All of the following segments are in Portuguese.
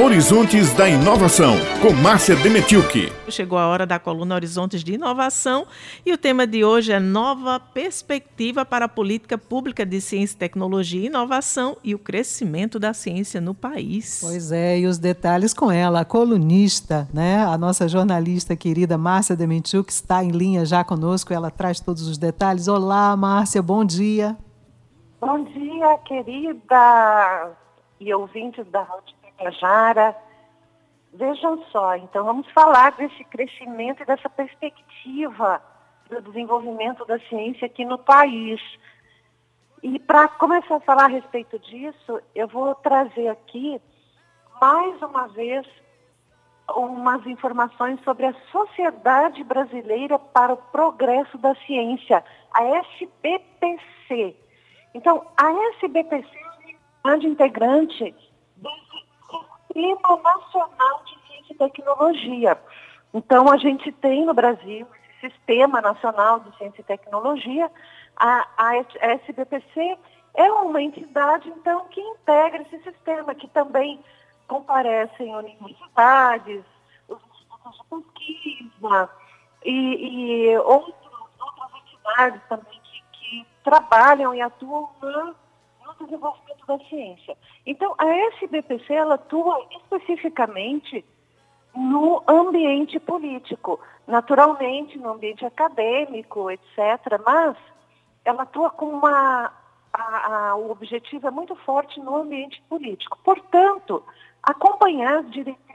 Horizontes da Inovação, com Márcia Demetilke. Chegou a hora da coluna Horizontes de Inovação e o tema de hoje é Nova Perspectiva para a Política Pública de Ciência, Tecnologia e Inovação e o Crescimento da Ciência no País. Pois é, e os detalhes com ela, a colunista, né? a nossa jornalista querida Márcia Demetilke está em linha já conosco, ela traz todos os detalhes. Olá, Márcia, bom dia. Bom dia, querida e ouvintes da Rádio Jara. Vejam só, então vamos falar desse crescimento e dessa perspectiva do desenvolvimento da ciência aqui no país. E para começar a falar a respeito disso, eu vou trazer aqui, mais uma vez, umas informações sobre a Sociedade Brasileira para o Progresso da Ciência, a SBPC. Então, a SBPC é uma integrante Sistema Nacional de Ciência e Tecnologia. Então, a gente tem no Brasil esse Sistema Nacional de Ciência e Tecnologia. A, a SBPC é uma entidade, então, que integra esse sistema, que também comparecem universidades, os institutos de pesquisa e, e outros, outras entidades também que, que trabalham e atuam no, desenvolvimento da ciência. Então, a SBPC ela atua especificamente no ambiente político, naturalmente no ambiente acadêmico, etc., mas ela atua com uma. A, a, o objetivo é muito forte no ambiente político. Portanto, acompanhar as diretrizes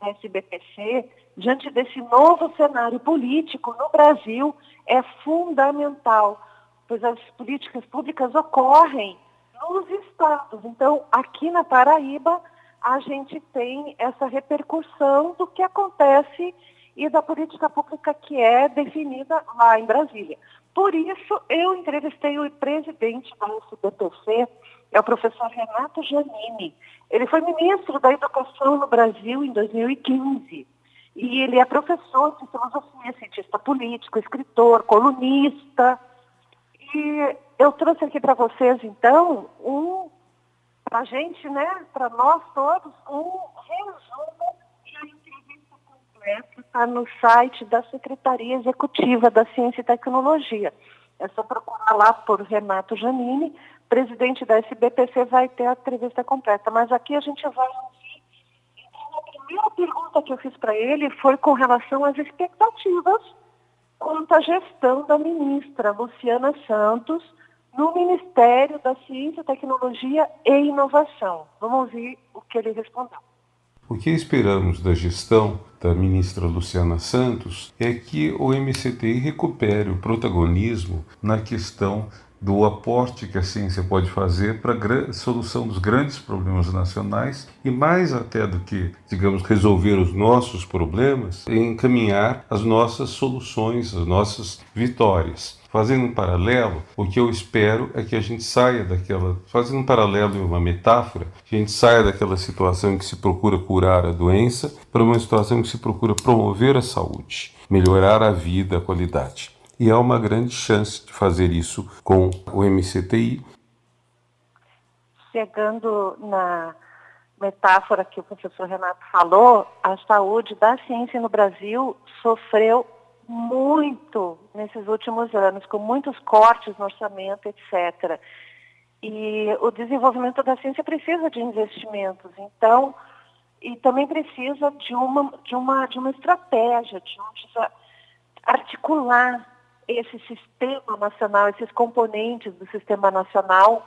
da SBPC diante desse novo cenário político no Brasil é fundamental, pois as políticas públicas ocorrem nos estados. Então, aqui na Paraíba, a gente tem essa repercussão do que acontece e da política pública que é definida lá em Brasília. Por isso, eu entrevistei o presidente da UFBPC, é o professor Renato Giannini. Ele foi ministro da Educação no Brasil em 2015. E ele é professor de filosofia, cientista político, escritor, colunista. E eu trouxe aqui para vocês, então, um, para a gente, né, para nós todos, um resumo e a entrevista completa está no site da Secretaria Executiva da Ciência e Tecnologia. É só procurar lá por Renato Janini, presidente da SBPC, vai ter a entrevista completa. Mas aqui a gente vai ouvir. Então, a primeira pergunta que eu fiz para ele foi com relação às expectativas quanto à gestão da ministra Luciana Santos no Ministério da Ciência, Tecnologia e Inovação. Vamos ouvir o que ele respondeu. O que esperamos da gestão da ministra Luciana Santos é que o MCTI recupere o protagonismo na questão do aporte que a ciência pode fazer para a solução dos grandes problemas nacionais e mais até do que, digamos, resolver os nossos problemas, encaminhar as nossas soluções, as nossas vitórias. Fazendo um paralelo, o que eu espero é que a gente saia daquela, fazendo um paralelo e uma metáfora, que a gente saia daquela situação em que se procura curar a doença para uma situação em que se procura promover a saúde, melhorar a vida, a qualidade e há uma grande chance de fazer isso com o MCTI. Chegando na metáfora que o professor Renato falou, a saúde da ciência no Brasil sofreu muito nesses últimos anos, com muitos cortes no orçamento, etc. E o desenvolvimento da ciência precisa de investimentos, então, e também precisa de uma, de uma, de uma estratégia, de um, articular esse sistema nacional, esses componentes do sistema nacional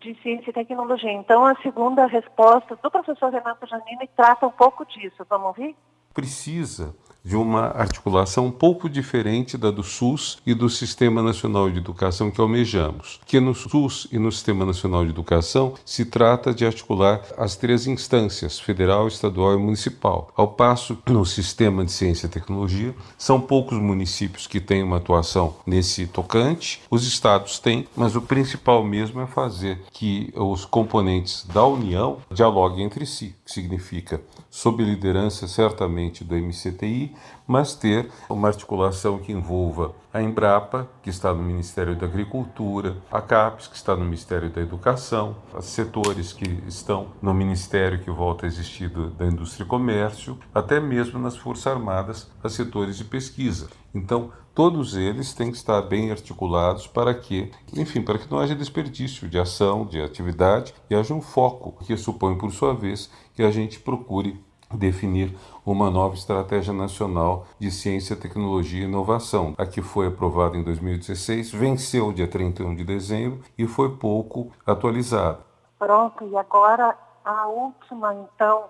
de ciência e tecnologia. Então, a segunda resposta do professor Renato Janine trata um pouco disso. Vamos ouvir? Precisa de uma articulação um pouco diferente da do SUS e do Sistema Nacional de Educação que almejamos. Que no SUS e no Sistema Nacional de Educação se trata de articular as três instâncias, federal, estadual e municipal. Ao passo no Sistema de Ciência e Tecnologia, são poucos municípios que têm uma atuação nesse tocante, os estados têm, mas o principal mesmo é fazer que os componentes da União dialoguem entre si, que significa sob liderança certamente do MCTI mas ter uma articulação que envolva a Embrapa, que está no Ministério da Agricultura, a CAPES, que está no Ministério da Educação, os setores que estão no Ministério que volta a existir da Indústria e Comércio, até mesmo nas Forças Armadas, os setores de pesquisa. Então, todos eles têm que estar bem articulados para que, enfim, para que não haja desperdício de ação, de atividade e haja um foco, que supõe, por sua vez, que a gente procure definir uma nova estratégia nacional de ciência, tecnologia e inovação. A que foi aprovada em 2016 venceu dia 31 de dezembro e foi pouco atualizada. Pronto, e agora a última, então,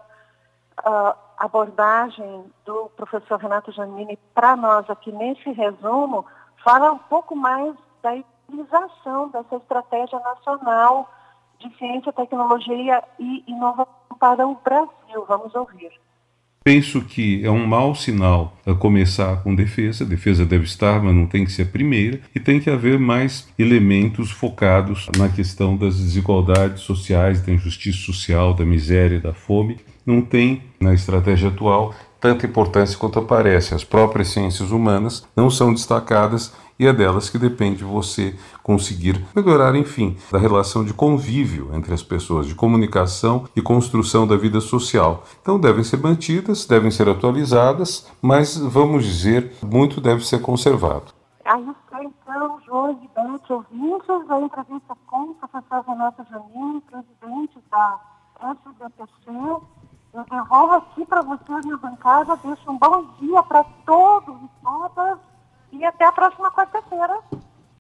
abordagem do professor Renato Janini para nós aqui nesse resumo fala um pouco mais da utilização dessa estratégia nacional de ciência, tecnologia e inovação para o Brasil. Vamos ouvir. Penso que é um mau sinal começar com defesa. Defesa deve estar, mas não tem que ser a primeira. E tem que haver mais elementos focados na questão das desigualdades sociais, da injustiça social, da miséria, da fome. Não tem, na estratégia atual, tanta importância quanto aparece. As próprias ciências humanas não são destacadas e é delas que depende você conseguir melhorar, enfim, da relação de convívio entre as pessoas, de comunicação e construção da vida social. Então devem ser mantidas, devem ser atualizadas, mas vamos dizer, muito deve ser conservado. Aí está então, Jorge Bete, ouvintes, a entrevista com o professor Renato Janine, presidente da SBPC. Eu devolvo aqui para vocês na bancada, deixo um bom dia para todos e todas e até a próxima quarta-feira.